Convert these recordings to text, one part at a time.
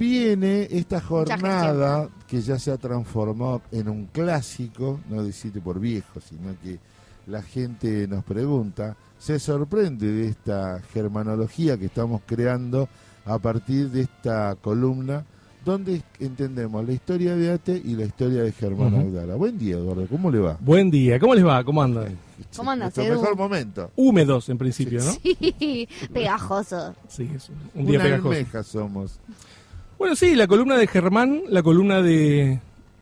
Viene esta jornada que ya se ha transformado en un clásico, no decirte por viejo, sino que la gente nos pregunta, se sorprende de esta germanología que estamos creando a partir de esta columna donde entendemos la historia de Ate y la historia de Germán Audara. Buen día, Eduardo, ¿cómo le va? Buen día, ¿cómo les va? ¿Cómo andan? ¿Cómo andas, Nuestro Edu? mejor momento. Húmedos en principio, ¿no? Sí, pegajoso. Sí, es un, un día Una pegajoso. somos. Bueno, sí, la columna de Germán, la columna de,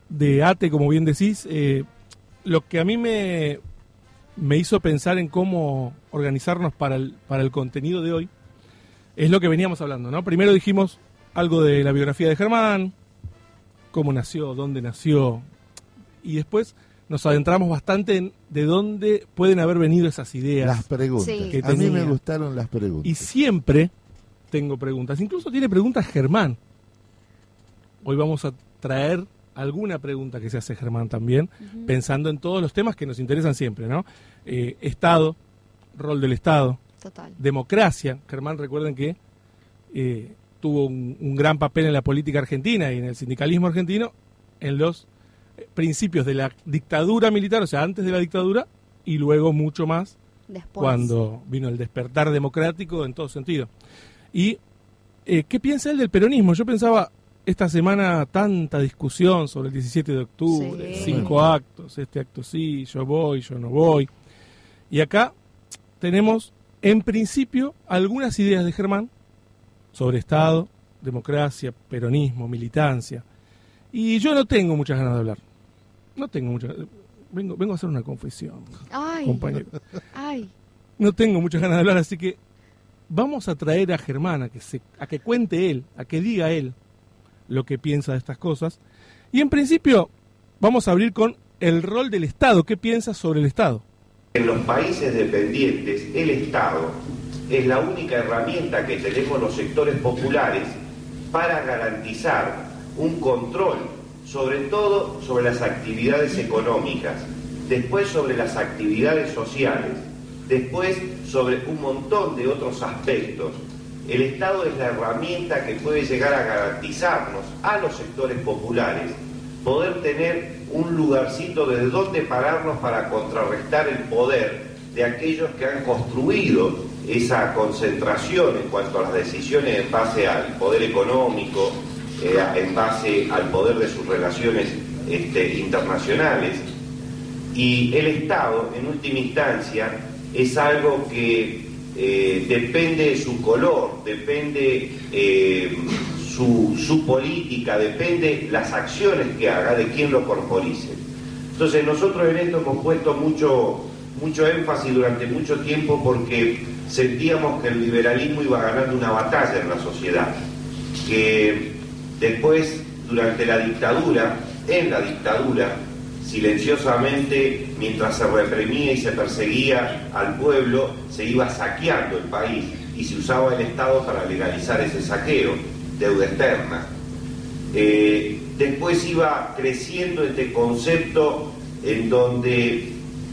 de Ate, como bien decís, eh, lo que a mí me, me hizo pensar en cómo organizarnos para el, para el contenido de hoy es lo que veníamos hablando, ¿no? Primero dijimos algo de la biografía de Germán, cómo nació, dónde nació, y después nos adentramos bastante en de dónde pueden haber venido esas ideas. Las preguntas. Sí. Que A mí me gustaron las preguntas. Y siempre tengo preguntas. Incluso tiene preguntas Germán. Hoy vamos a traer alguna pregunta que se hace Germán también, pensando en todos los temas que nos interesan siempre, ¿no? Eh, Estado, rol del Estado, Total. democracia. Germán, recuerden que eh, tuvo un, un gran papel en la política argentina y en el sindicalismo argentino en los eh, principios de la dictadura militar, o sea, antes de la dictadura, y luego mucho más Después. cuando vino el despertar democrático en todo sentido. ¿Y eh, qué piensa él del peronismo? Yo pensaba, esta semana tanta discusión sobre el 17 de octubre, Sí. cinco actos, este acto sí, yo voy, yo no voy. Y acá tenemos, en principio, algunas ideas de Germán sobre Estado, democracia, peronismo, militancia. Y yo no tengo muchas ganas de hablar. No tengo muchas Vengo, vengo a hacer una confesión, Ay, compañero ay. no tengo muchas ganas de hablar, así que vamos a traer a Germán a que, se, a que cuente él, a que diga él lo que piensa de estas cosas. Y en principio vamos a abrir con el rol del Estado. ¿Qué piensa sobre el Estado? En los países dependientes, el Estado es la única herramienta que tenemos los sectores populares para garantizar un control, sobre todo sobre las actividades económicas, después sobre las actividades sociales, después sobre un montón de otros aspectos. El Estado es la herramienta que puede llegar a garantizarnos a los sectores populares poder tener un lugarcito desde donde pararnos para contrarrestar el poder de aquellos que han construido esa concentración en cuanto a las decisiones en base al poder económico, eh, en base al poder de sus relaciones este, internacionales. Y el Estado, en última instancia, es algo que eh, depende de su color, depende eh, su, su política, depende las acciones que haga, de quién lo corporice. Entonces nosotros en esto hemos puesto mucho, mucho énfasis durante mucho tiempo porque sentíamos que el liberalismo iba ganando una batalla en la sociedad, que después, durante la dictadura, en la dictadura, silenciosamente, mientras se reprimía y se perseguía al pueblo, se iba saqueando el país y se usaba el Estado para legalizar ese saqueo, deuda externa. Eh, después iba creciendo este concepto en donde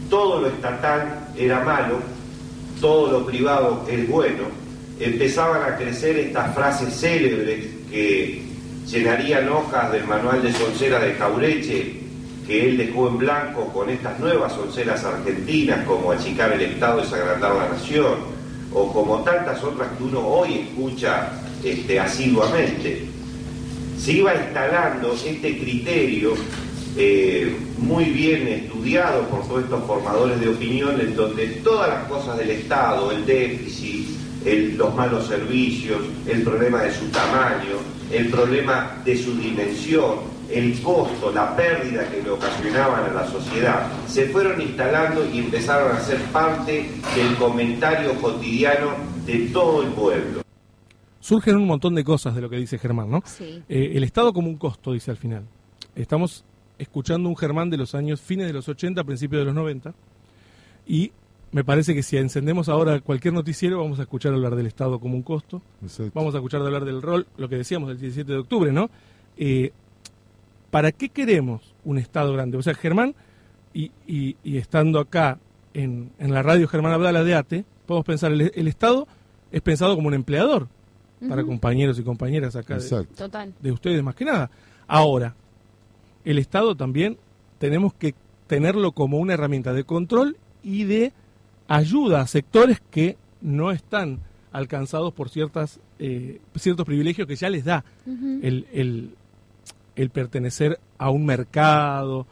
todo lo estatal era malo, todo lo privado es bueno, empezaban a crecer estas frases célebres que llenarían hojas del manual de soncera de Jaureche, que él dejó en blanco con estas nuevas sonceras argentinas, como achicar el Estado, desagrandar la nación, o como tantas otras que uno hoy escucha este, asiduamente. Se iba instalando este criterio eh, muy bien estudiado por todos estos formadores de opinión, en donde todas las cosas del Estado, el déficit, los malos servicios, el problema de su tamaño, el problema de su dimensión, el costo, la pérdida que le ocasionaban a la sociedad, se fueron instalando y empezaron a ser parte del comentario cotidiano de todo el pueblo. Surgen un montón de cosas de lo que dice Germán, ¿no? Sí. Eh, el Estado como un costo, dice al final. Estamos escuchando un Germán de los años fines de los 80, principios de los 90, y me parece que si encendemos ahora cualquier noticiero vamos a escuchar hablar del Estado como un costo, Exacto. vamos a escuchar de hablar del rol, lo que decíamos del 17 de octubre, ¿no? Eh, ¿Para qué queremos un Estado grande? O sea, Germán, y, y- y estando acá en, en la radio Germán Abdala de ATE, podemos pensar, el, el Estado es pensado como un empleador, para compañeros y compañeras acá de, Exacto. Total. de ustedes más que nada. Ahora, el Estado también tenemos que tenerlo como una herramienta de control y de ayuda a sectores que no están alcanzados por ciertas eh, ciertos privilegios que ya les da el, el, el pertenecer a un mercado,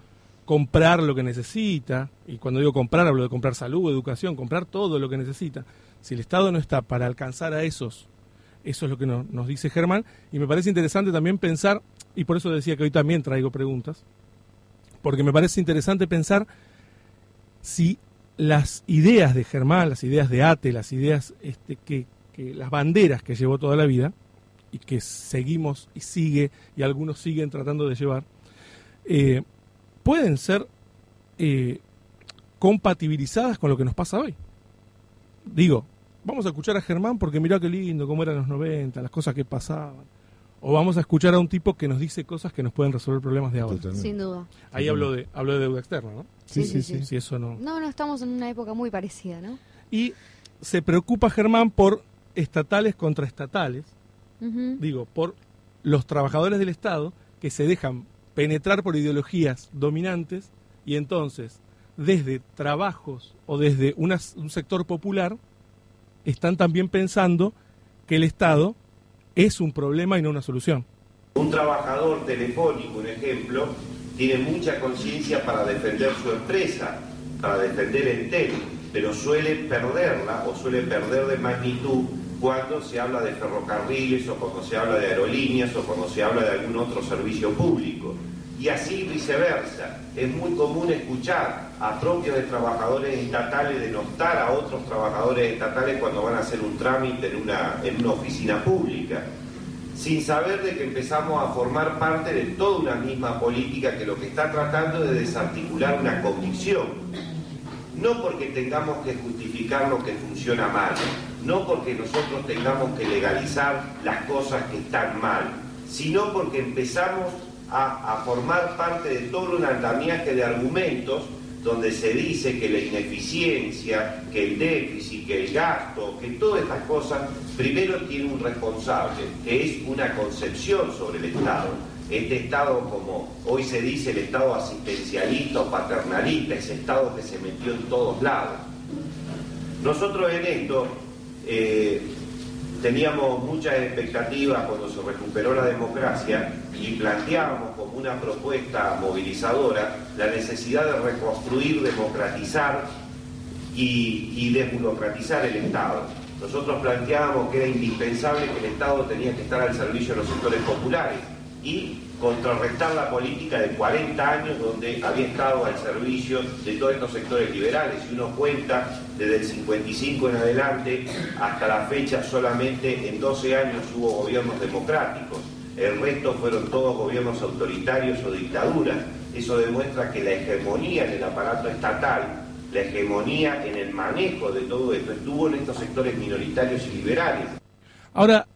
comprar lo que necesita, y cuando digo comprar hablo de comprar salud, educación, comprar todo lo que necesita. Si el Estado no está para alcanzar a esos, eso es lo que no- nos dice Germán, y me parece interesante también pensar, y por eso decía que hoy también traigo preguntas, porque me parece interesante pensar si las ideas de Germán, las ideas de Ate, las ideas este, que las banderas que llevó toda la vida, y que seguimos y sigue, y algunos siguen tratando de llevar, eh, pueden ser eh, compatibilizadas con lo que nos pasa hoy. Digo, vamos a escuchar a Germán porque mirá qué lindo, cómo eran los 90, las cosas que pasaban. O vamos a escuchar a un tipo que nos dice cosas que nos pueden resolver problemas de ahora. Totalmente. Sin duda. Ahí hablo de, hablo de deuda externa, ¿no? Sí, Sí, sí, sí, sí. Si eso no. No, no, estamos en una época muy parecida, ¿no? Y se preocupa Germán por estatales contra estatales, Digo, por los trabajadores del Estado que se dejan penetrar por ideologías dominantes y entonces desde trabajos o desde una- un sector popular están también pensando que el Estado es un problema y no una solución. Un trabajador telefónico, un ejemplo, tiene mucha conciencia para defender su empresa, para defender el TEL, pero suele perderla o suele perder de magnitud cuando se habla de ferrocarriles o cuando se habla de aerolíneas o cuando se habla de algún otro servicio público. Y así viceversa. Es muy común escuchar a propios de trabajadores estatales denostar a otros trabajadores estatales cuando van a hacer un trámite en una, en una oficina pública sin saber de que empezamos a formar parte de toda una misma política que lo que está tratando es de desarticular una convicción. No porque tengamos que justificar lo que funciona mal, no porque nosotros tengamos que legalizar las cosas que están mal, sino porque empezamos a, a formar parte de todo un andamiaje de argumentos donde se dice que la ineficiencia, que el déficit, que el gasto, que todas estas cosas, primero tiene un responsable, que es una concepción sobre el Estado. Este Estado, como hoy se dice, el Estado asistencialista o paternalista, ese Estado que se metió en todos lados. Nosotros en esto eh, teníamos muchas expectativas cuando se recuperó la democracia y planteábamos como una propuesta movilizadora la necesidad de reconstruir, democratizar y, y desburocratizar el Estado. Nosotros planteábamos que era indispensable que el Estado tenía que estar al servicio de los sectores populares y contrarrestar la política de 40 años donde había estado al servicio de todos estos sectores liberales. Si uno cuenta desde el 55 en adelante hasta la fecha solamente en 12 años hubo gobiernos democráticos. El resto fueron todos gobiernos autoritarios o dictaduras. Eso demuestra que la hegemonía en el aparato estatal, la hegemonía en el manejo de todo esto estuvo en estos sectores minoritarios y liberales. Ahora,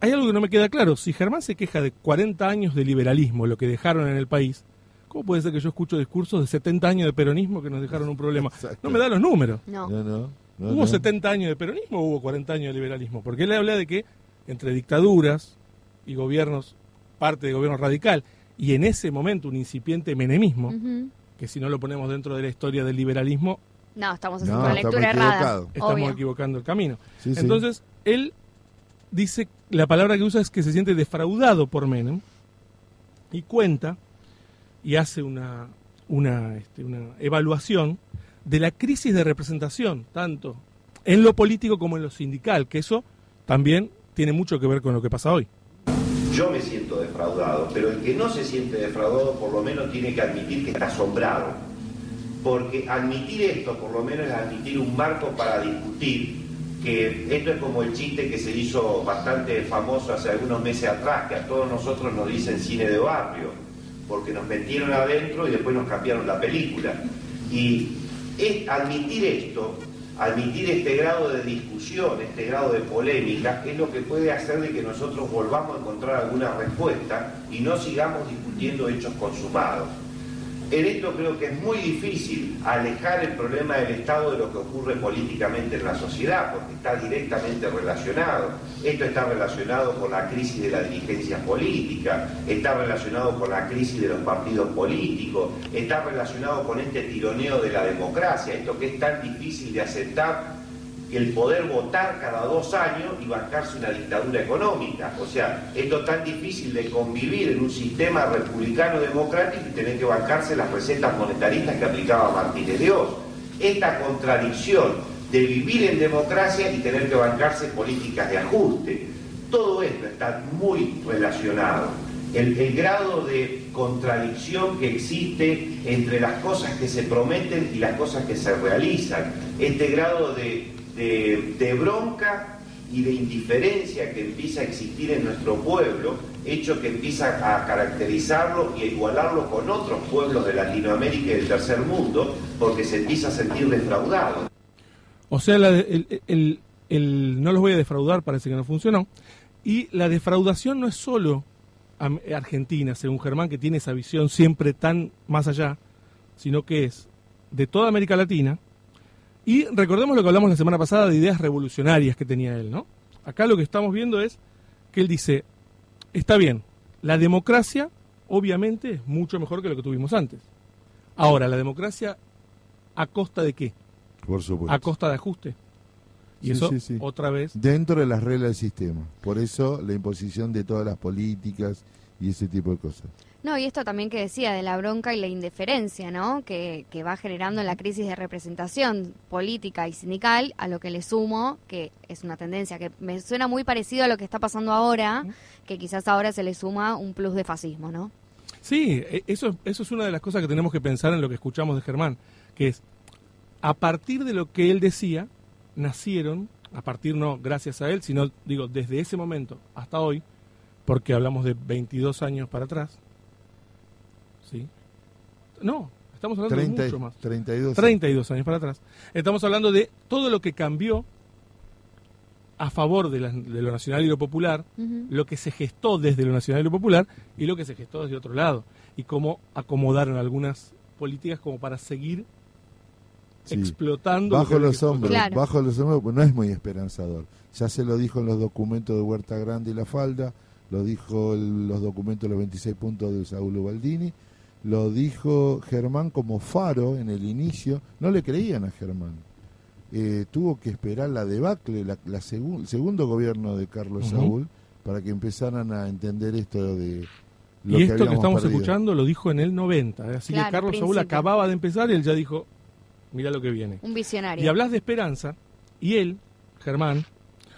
hay algo que no me queda claro. Si Germán se queja de 40 años de liberalismo, lo que dejaron en el país, ¿cómo puede ser que yo escucho discursos de 70 años de peronismo que nos dejaron un problema? Exacto. No me da los números. No. No, no, no, ¿Hubo no. 70 años de peronismo o hubo 40 años de liberalismo? Porque él habla de que entre dictaduras y gobiernos, parte de gobierno radical, y en ese momento un incipiente menemismo, que si no lo ponemos dentro de la historia del liberalismo, No, estamos haciendo No, una estamos lectura errada. estamos Obvio. equivocando el camino. Sí, sí. Entonces, él dice, la palabra que usa es que se siente defraudado por Menem y cuenta y hace una, una, este, una evaluación de la crisis de representación, tanto en lo político como en lo sindical, que eso también tiene mucho que ver con lo que pasa hoy. Yo me siento defraudado, pero el que no se siente defraudado por lo menos tiene que admitir que está asombrado. Porque admitir esto por lo menos es admitir un marco para discutir, que esto es como el chiste que se hizo bastante famoso hace algunos meses atrás, que a todos nosotros nos dicen cine de barrio, porque nos metieron adentro y después nos cambiaron la película. Y es admitir esto, admitir este grado de discusión, este grado de polémica, es lo que puede hacer de que nosotros volvamos a encontrar alguna respuesta y no sigamos discutiendo hechos consumados. En esto creo que es muy difícil alejar el problema del Estado de lo que ocurre políticamente en la sociedad, porque está directamente relacionado. Esto está relacionado con la crisis de la dirigencia política, está relacionado con la crisis de los partidos políticos, está relacionado con este tironeo de la democracia, esto que es tan difícil de aceptar el poder votar cada dos años y bancarse una dictadura económica. O sea, esto es tan difícil de convivir en un sistema republicano democrático y tener que bancarse las recetas monetaristas que aplicaba Martínez de Oz. Esta contradicción de vivir en democracia y tener que bancarse políticas de ajuste. Todo esto está muy relacionado. El, el, grado de contradicción que existe entre las cosas que se prometen y las cosas que se realizan, este grado de de, bronca y de indiferencia que empieza a existir en nuestro pueblo, hecho que empieza a caracterizarlo y a igualarlo con otros pueblos de Latinoamérica y del tercer mundo, porque se empieza a sentir defraudado. O sea, el, no los voy a defraudar, parece que no funcionó. Y la defraudación no es solo Argentina, según Germán, que tiene esa visión siempre tan más allá, sino que es de toda América Latina, y recordemos lo que hablamos la semana pasada de ideas revolucionarias que tenía él, ¿no? Acá lo que estamos viendo es que él dice, está bien, la democracia obviamente es mucho mejor que lo que tuvimos antes. Ahora, ¿la democracia a costa de qué? Por supuesto. A costa de ajuste. Y eso, otra vez... Dentro de las reglas del sistema. Por eso la imposición de todas las políticas y ese tipo de cosas. No, y esto también que decía de la bronca y la indiferencia, ¿no? Que, va generando la crisis de representación política y sindical, a lo que le sumo, que es una tendencia que me suena muy parecido a lo que está pasando ahora, que quizás ahora se le suma un plus de fascismo, ¿no? Sí, e, eso, eso es una de las cosas que tenemos que pensar en lo que escuchamos de Germán, que es, a partir de lo que él decía, nacieron, a partir no gracias a él, sino digo, desde ese momento hasta hoy, porque hablamos de 22 años para atrás, ¿sí? No, estamos hablando de mucho más. 32. 32 años para atrás. Estamos hablando de todo lo que cambió a favor de, lo nacional y lo popular, lo que se gestó desde lo nacional y lo popular y lo que se gestó desde otro lado. Y cómo acomodaron algunas políticas como para seguir explotando. Bajo los hombros, bajo los hombros, pues no es muy esperanzador. Ya se lo dijo en los documentos de Huerta Grande y La Falda, lo dijo en los documentos los 26 puntos de Saúl Baldini, lo dijo Germán como faro en el inicio, no le creían a Germán. Eh, tuvo que esperar la debacle, la, el segundo gobierno de Carlos Saúl, para que empezaran a entender esto de... Lo y esto que, estamos escuchando lo dijo en el 90, ¿eh? así que Carlos Saúl acababa de empezar y él ya dijo, mira lo que viene. Un visionario. Y hablas de esperanza, y él, Germán,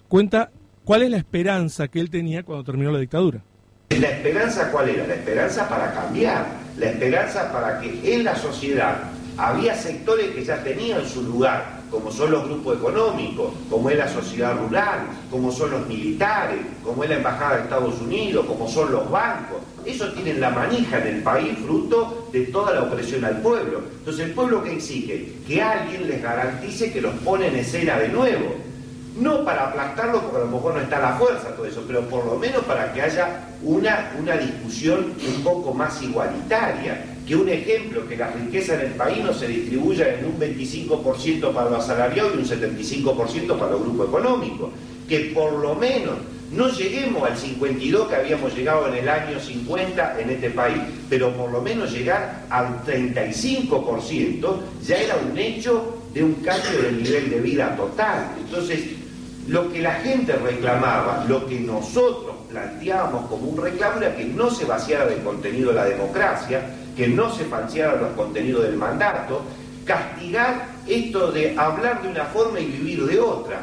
cuenta cuál es la esperanza que él tenía cuando terminó la dictadura. ¿La esperanza cuál era? La esperanza para cambiar, la esperanza para que en la sociedad había sectores que ya tenían su lugar, como son los grupos económicos, como es la sociedad rural, como son los militares, como es la Embajada de Estados Unidos, como son los bancos. Eso tienen la manija en el país fruto de toda la opresión al pueblo. Entonces el pueblo que exige que alguien les garantice que los pone en escena de nuevo no para aplastarlo, porque a lo mejor no está la fuerza todo eso, pero por lo menos para que haya una, una discusión un poco más igualitaria, que un ejemplo, que la riqueza en el país no se distribuya en un 25% para los asalariados y un 75% para los grupos económicos, que por lo menos no lleguemos al 52 que habíamos llegado en el año 50 en este país, pero por lo menos llegar al 35% ya era un hecho de un cambio del nivel de vida total. Entonces, lo que la gente reclamaba, lo que nosotros planteábamos como un reclamo era que no se vaciara de contenido la democracia, que no se vaciara los contenidos del mandato, castigar esto de hablar de una forma y vivir de otra,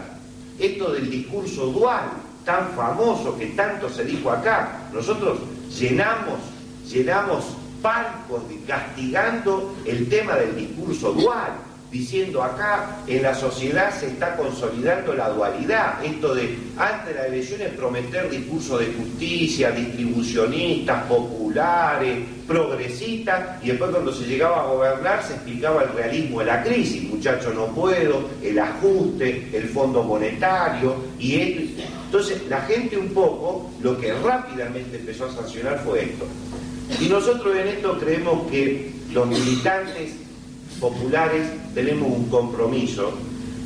esto del discurso dual tan famoso que tanto se dijo acá. Nosotros llenamos, llenamos palcos castigando el tema del discurso dual diciendo acá en la sociedad se está consolidando la dualidad, esto de antes de las elecciones prometer discursos de justicia, distribucionistas, populares, progresistas, y después cuando se llegaba a gobernar se explicaba el realismo de la crisis, muchachos no puedo, el ajuste, el fondo monetario, y esto. Entonces la gente un poco lo que rápidamente empezó a sancionar fue esto. Y nosotros en esto creemos que los militantes populares tenemos un compromiso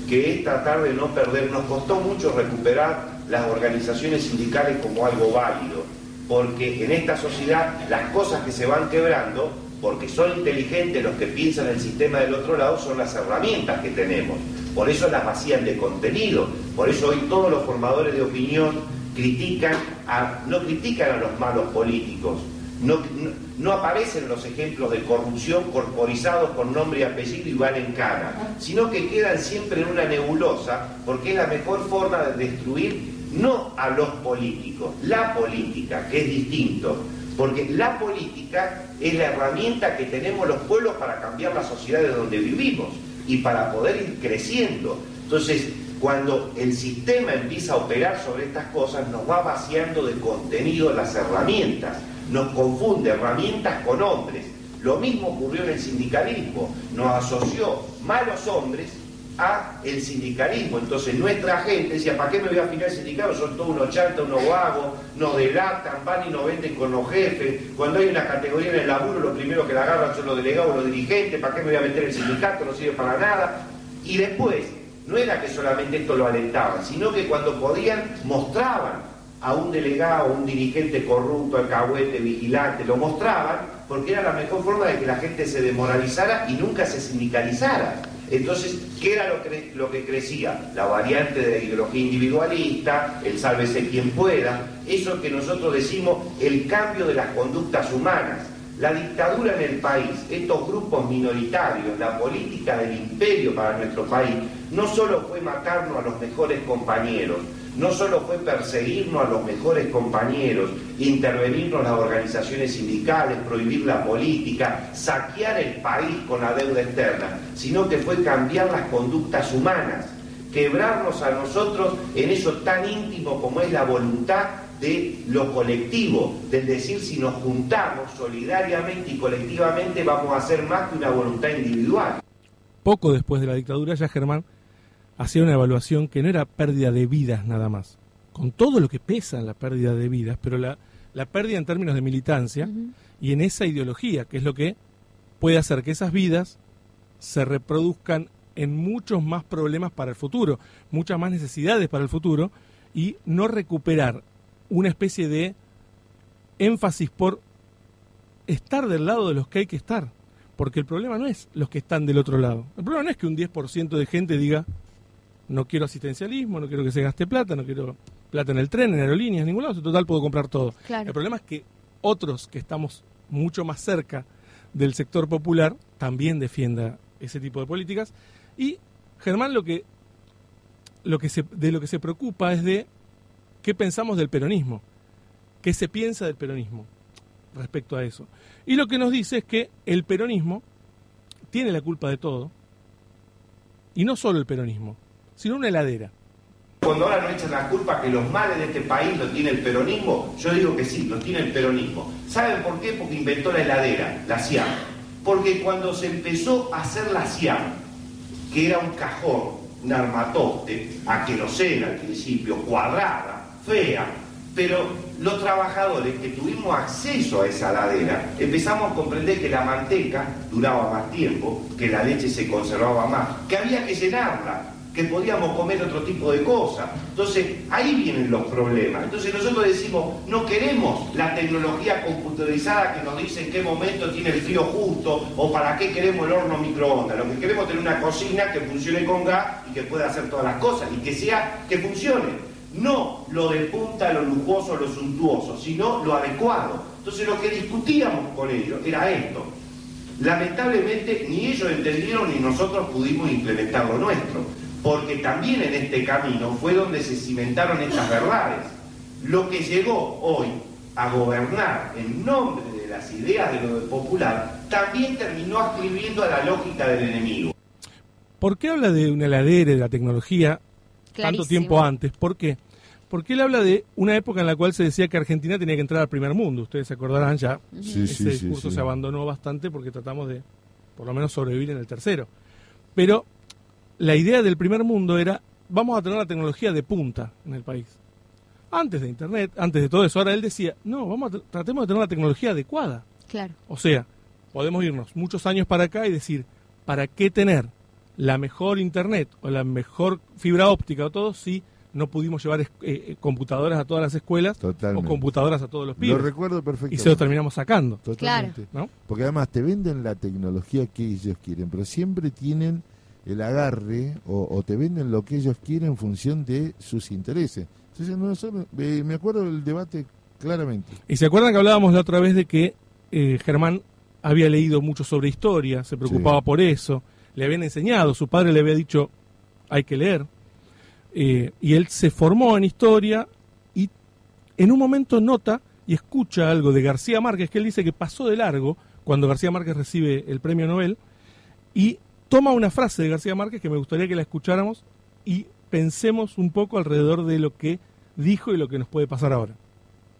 que es tratar de no perder. Nos costó mucho recuperar las organizaciones sindicales como algo válido, porque en esta sociedad las cosas que se van quebrando, porque son inteligentes los que piensan el sistema del otro lado, son las herramientas que tenemos. Por eso las vacían de contenido, por eso hoy todos los formadores de opinión critican no critican a los malos políticos, no, no, aparecen los ejemplos de corrupción corporizados con nombre y apellido y van en cara, sino que quedan siempre en una nebulosa porque es la mejor forma de destruir no a los políticos, la política, que es distinto, porque la política es la herramienta que tenemos los pueblos para cambiar la sociedad de donde vivimos y para poder ir creciendo. Entonces, cuando el sistema empieza a operar sobre estas cosas, nos va vaciando de contenido las herramientas nos confunde herramientas con hombres. Lo mismo ocurrió en el sindicalismo, nos asoció malos hombres a el sindicalismo. Entonces nuestra gente decía, ¿para qué me voy a afinar al sindicato? Son todos unos chantas, unos vagos, nos delatan, van y nos venden con los jefes. Cuando hay una categoría en el laburo, lo primero que la agarran son los delegados, los dirigentes, ¿para qué me voy a meter el sindicato? No sirve para nada. Y después, no era que solamente esto lo alentaban, sino que cuando podían mostraban a un delegado, un dirigente corrupto, alcahuete, vigilante, lo mostraban porque era la mejor forma de que la gente se demoralizara y nunca se sindicalizara. Entonces, ¿qué era lo que, lo que crecía? La variante de la ideología individualista, el sálvese quien pueda, eso que nosotros decimos el cambio de las conductas humanas. La dictadura en el país, estos grupos minoritarios, la política del imperio para nuestro país, no solo fue matarnos a los mejores compañeros, no solo fue perseguirnos a los mejores compañeros, intervenirnos las organizaciones sindicales, prohibir la política, saquear el país con la deuda externa, sino que fue cambiar las conductas humanas, quebrarnos a nosotros en eso tan íntimo como es la voluntad de lo colectivo, del decir si nos juntamos solidariamente y colectivamente vamos a hacer más que una voluntad individual. Poco después de la dictadura ya Germán hacía una evaluación que no era pérdida de vidas nada más, con todo lo que pesa en la pérdida de vidas, pero la, la pérdida en términos de militancia y en esa ideología, que es lo que puede hacer que esas vidas se reproduzcan en muchos más problemas para el futuro, muchas más necesidades para el futuro, y no recuperar una especie de énfasis por estar del lado de los que hay que estar. Porque el problema no es los que están del otro lado. El problema no es que un 10% de gente diga, no quiero asistencialismo, no quiero que se gaste plata, no quiero plata en el tren, en aerolíneas, en ningún lado, en total puedo comprar todo. El problema es que otros que estamos mucho más cerca del sector popular también defienda ese tipo de políticas y Germán lo que lo que se, de lo que se preocupa es de qué pensamos del peronismo, qué se piensa del peronismo respecto a eso. Y lo que nos dice es que el peronismo tiene la culpa de todo, y no solo el peronismo, sino una heladera. Cuando ahora nos echan la culpa que los males de este país los tiene el peronismo, yo digo que sí, los tiene el peronismo. ¿Saben por qué? Porque inventó la heladera, la CIAM. Porque cuando se empezó a hacer la CIAM, que era un cajón, un armatoste, aquerosena al principio, cuadrada, fea, pero los trabajadores que tuvimos acceso a esa heladera empezamos a comprender que la manteca duraba más tiempo, que la leche se conservaba más, que había que llenarla, que podíamos comer otro tipo de cosas. Entonces, ahí vienen los problemas. Entonces nosotros decimos, no queremos la tecnología computarizada que nos dice en qué momento tiene el frío justo o para qué queremos el horno microondas. Lo que queremos es tener una cocina que funcione con gas y que pueda hacer todas las cosas y que sea, que funcione. No lo de punta, lo lujoso, lo suntuoso, sino lo adecuado. Entonces lo que discutíamos con ellos era esto. Lamentablemente ni ellos entendieron ni nosotros pudimos implementar lo nuestro porque también en este camino fue donde se cimentaron estas verdades. Lo que llegó hoy a gobernar en nombre de las ideas de lo popular, también terminó escribiendo a la lógica del enemigo. ¿Por qué habla de una heladera, de la tecnología, tanto tiempo antes? ¿Por qué? Porque él habla de una época en la cual se decía que Argentina tenía que entrar al primer mundo. Ustedes se acordarán ya. Ese discurso se abandonó bastante porque tratamos de, por lo menos, sobrevivir en el tercero. Pero la idea del primer mundo era, vamos a tener la tecnología de punta en el país. Antes de Internet, antes de todo eso, ahora él decía, no, vamos a tratemos de tener la tecnología adecuada. Claro. O sea, podemos irnos muchos años para acá y decir, ¿para qué tener la mejor internet o la mejor fibra óptica o todo si no pudimos llevar eh, eh, computadoras a todas las escuelas o computadoras a todos los pibes. Lo recuerdo perfectamente. Y se lo terminamos sacando. Totalmente. Porque además te venden la tecnología que ellos quieren, pero siempre tienen el agarre o, te venden lo que ellos quieren en función de sus intereses. Entonces, no, me acuerdo del debate claramente. Y se acuerdan que hablábamos la otra vez de que eh, Germán había leído mucho sobre historia, se preocupaba por eso, le habían enseñado, su padre le había dicho, hay que leer. Eh, y él se formó en historia y en un momento nota y escucha algo de García Márquez, que él dice que pasó de largo cuando García Márquez recibe el premio Nobel, y toma una frase de García Márquez que me gustaría que la escucháramos y pensemos un poco alrededor de lo que dijo y lo que nos puede pasar ahora.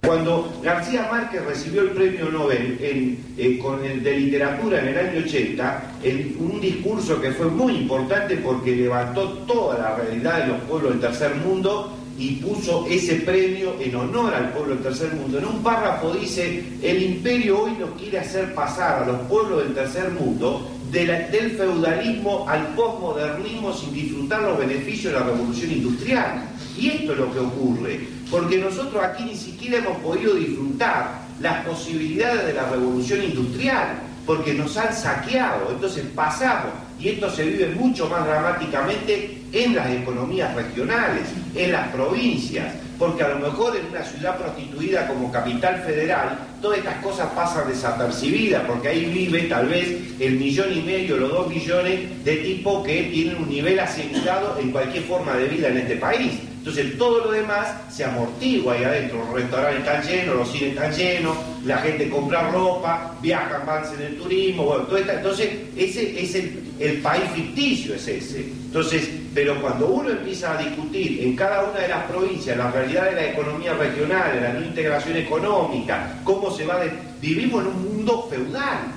Cuando García Márquez recibió el premio Nobel eh, con el de literatura en el año 80, en un discurso que fue muy importante porque levantó toda la realidad de los pueblos del tercer mundo y puso ese premio en honor al pueblo del tercer mundo. En un párrafo dice, el imperio hoy nos quiere hacer pasar a los pueblos del tercer mundo del feudalismo al postmodernismo sin disfrutar los beneficios de la revolución industrial. Y esto es lo que ocurre, porque nosotros aquí ni siquiera hemos podido disfrutar las posibilidades de la revolución industrial, porque nos han saqueado, entonces pasamos, y esto se vive mucho más dramáticamente en las economías regionales, en las provincias, porque a lo mejor en una ciudad prostituida como capital federal, todas estas cosas pasan desapercibidas, porque ahí vive tal vez el millón y medio, los dos millones de tipos que tienen un nivel asegurado en cualquier forma de vida en este país. Entonces todo lo demás se amortigua ahí adentro, los restaurantes están llenos, los cines están llenos, la gente compra ropa, viajan, van en el turismo, bueno, todo entonces ese es el, el país ficticio, es ese. Entonces, pero cuando uno empieza a discutir en cada una de las provincias la realidad de la economía regional, de la no integración económica, cómo se va de... Vivimos en un mundo feudal.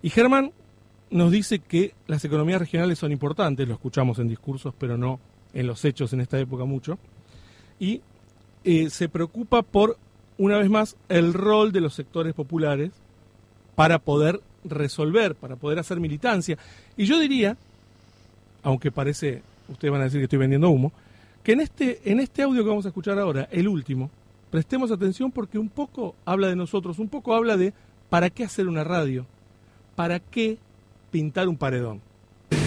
Y Germán nos dice que las economías regionales son importantes, lo escuchamos en discursos, pero no en los hechos en esta época mucho. Y eh, se preocupa por, una vez más, el rol de los sectores populares para poder resolver, para poder hacer militancia. Y yo diría aunque parece, ustedes van a decir que estoy vendiendo humo, que en este, en este audio que vamos a escuchar ahora, el último, prestemos atención porque un poco habla de nosotros, un poco habla de para qué hacer una radio, para qué pintar un paredón.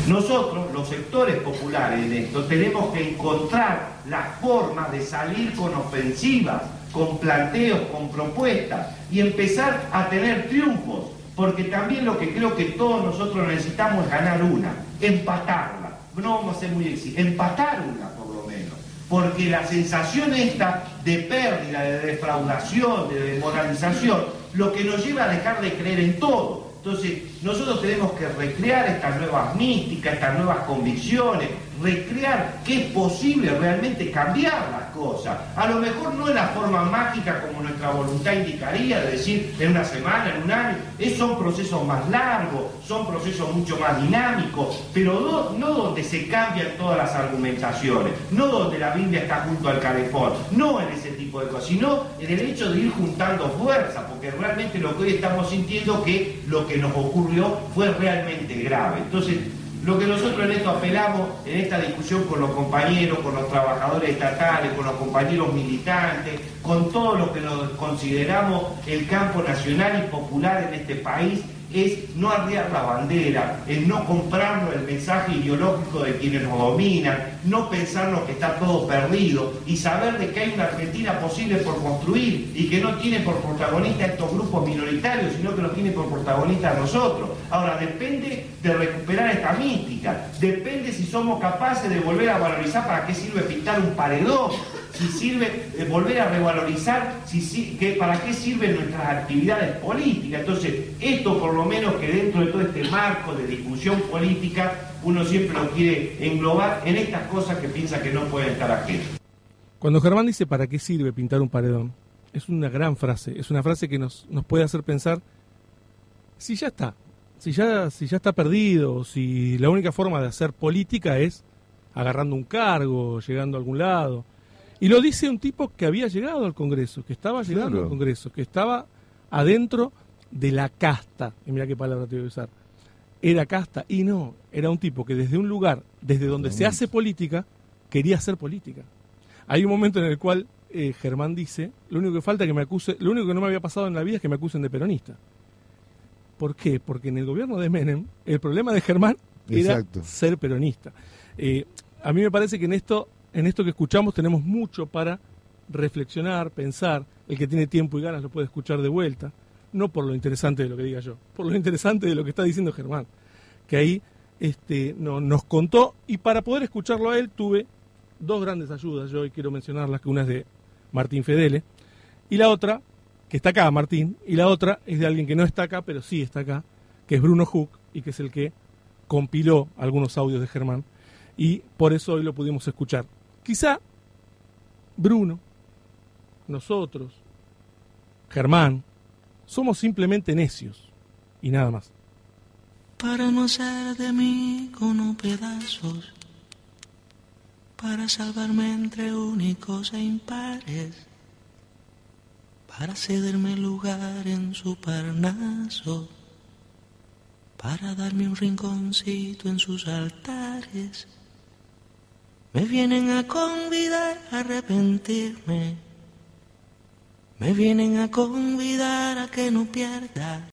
Nosotros, los sectores populares en esto, tenemos que encontrar la forma de salir con ofensivas, con planteos, con propuestas y empezar a tener triunfos, porque también lo que creo que todos nosotros necesitamos es ganar una, empatarla no vamos a ser muy exigentes, empatar una por lo menos, porque la sensación esta de pérdida, de defraudación, de desmoralización, lo que nos lleva a dejar de creer en todo. Entonces, nosotros tenemos que recrear estas nuevas místicas, estas nuevas convicciones, recrear que es posible realmente cambiar las cosas. A lo mejor no en la forma mágica como nuestra voluntad indicaría, de decir en una semana, en un año, es, son procesos más largos, son procesos mucho más dinámicos, pero no, donde se cambian todas las argumentaciones, no donde la Biblia está junto al calefón, no en ese tipo de cosas, sino en el hecho de ir juntando fuerza, porque realmente lo que hoy estamos sintiendo que lo que nos ocurrió fue realmente grave. Entonces, lo que nosotros en esto apelamos, en esta discusión con los compañeros, con los trabajadores estatales, con los compañeros militantes, con todo lo que nos consideramos el campo nacional y popular en este país, es no arriar la bandera, es no comprarnos el mensaje ideológico de quienes nos dominan, no pensarnos que está todo perdido y saber de que hay una Argentina posible por construir y que no tiene por protagonista estos grupos minoritarios, sino que lo tiene por protagonista a nosotros. Ahora, depende de recuperar esta mística, depende si somos capaces de volver a valorizar para qué sirve pintar un paredón, si sirve de volver a revalorizar, si, que, para qué sirven nuestras actividades políticas. Entonces, esto por lo menos que dentro de todo este marco de discusión política, uno siempre lo quiere englobar en estas cosas que piensa que no pueden estar aquí. Cuando Germán dice ¿para qué sirve pintar un paredón? Es una gran frase, es una frase que nos, nos puede hacer pensar si ya está, si ya, si ya está perdido, si la única forma de hacer política es agarrando un cargo, llegando a algún lado. Y lo dice un tipo que había llegado al Congreso, que estaba llegando al Congreso, que estaba adentro de la casta, y mira qué palabra te voy a usar, era casta, y no, era un tipo que desde un lugar, desde donde se hace política, quería hacer política. Hay un momento en el cual eh, Germán dice, lo único que falta que me acuse, lo único que no me había pasado en la vida es que me acusen de peronista. ¿Por qué? Porque en el gobierno de Menem, el problema de Germán era ser peronista. Eh, a mí me parece que en esto, en esto que escuchamos tenemos mucho para reflexionar, pensar. El que tiene tiempo y ganas lo puede escuchar de vuelta. No por lo interesante de lo que diga yo, por lo interesante de lo que está diciendo Germán. Que ahí este, no, nos contó y para poder escucharlo a él tuve dos grandes ayudas. Yo hoy quiero mencionarlas, que una es de Martín Fedele y la otra, que está acá Martín, y la otra es de alguien que no está acá, pero sí está acá, que es Bruno Hook y que es el que compiló algunos audios de Germán y por eso hoy lo pudimos escuchar. Quizá Bruno, nosotros, Germán, somos simplemente necios y nada más. Para no ser de mí con pedazos, para salvarme entre únicos e impares, para cederme lugar en su parnaso, para darme un rinconcito en sus altares me vienen a convidar a arrepentirme. Me vienen a convidar a que no pierda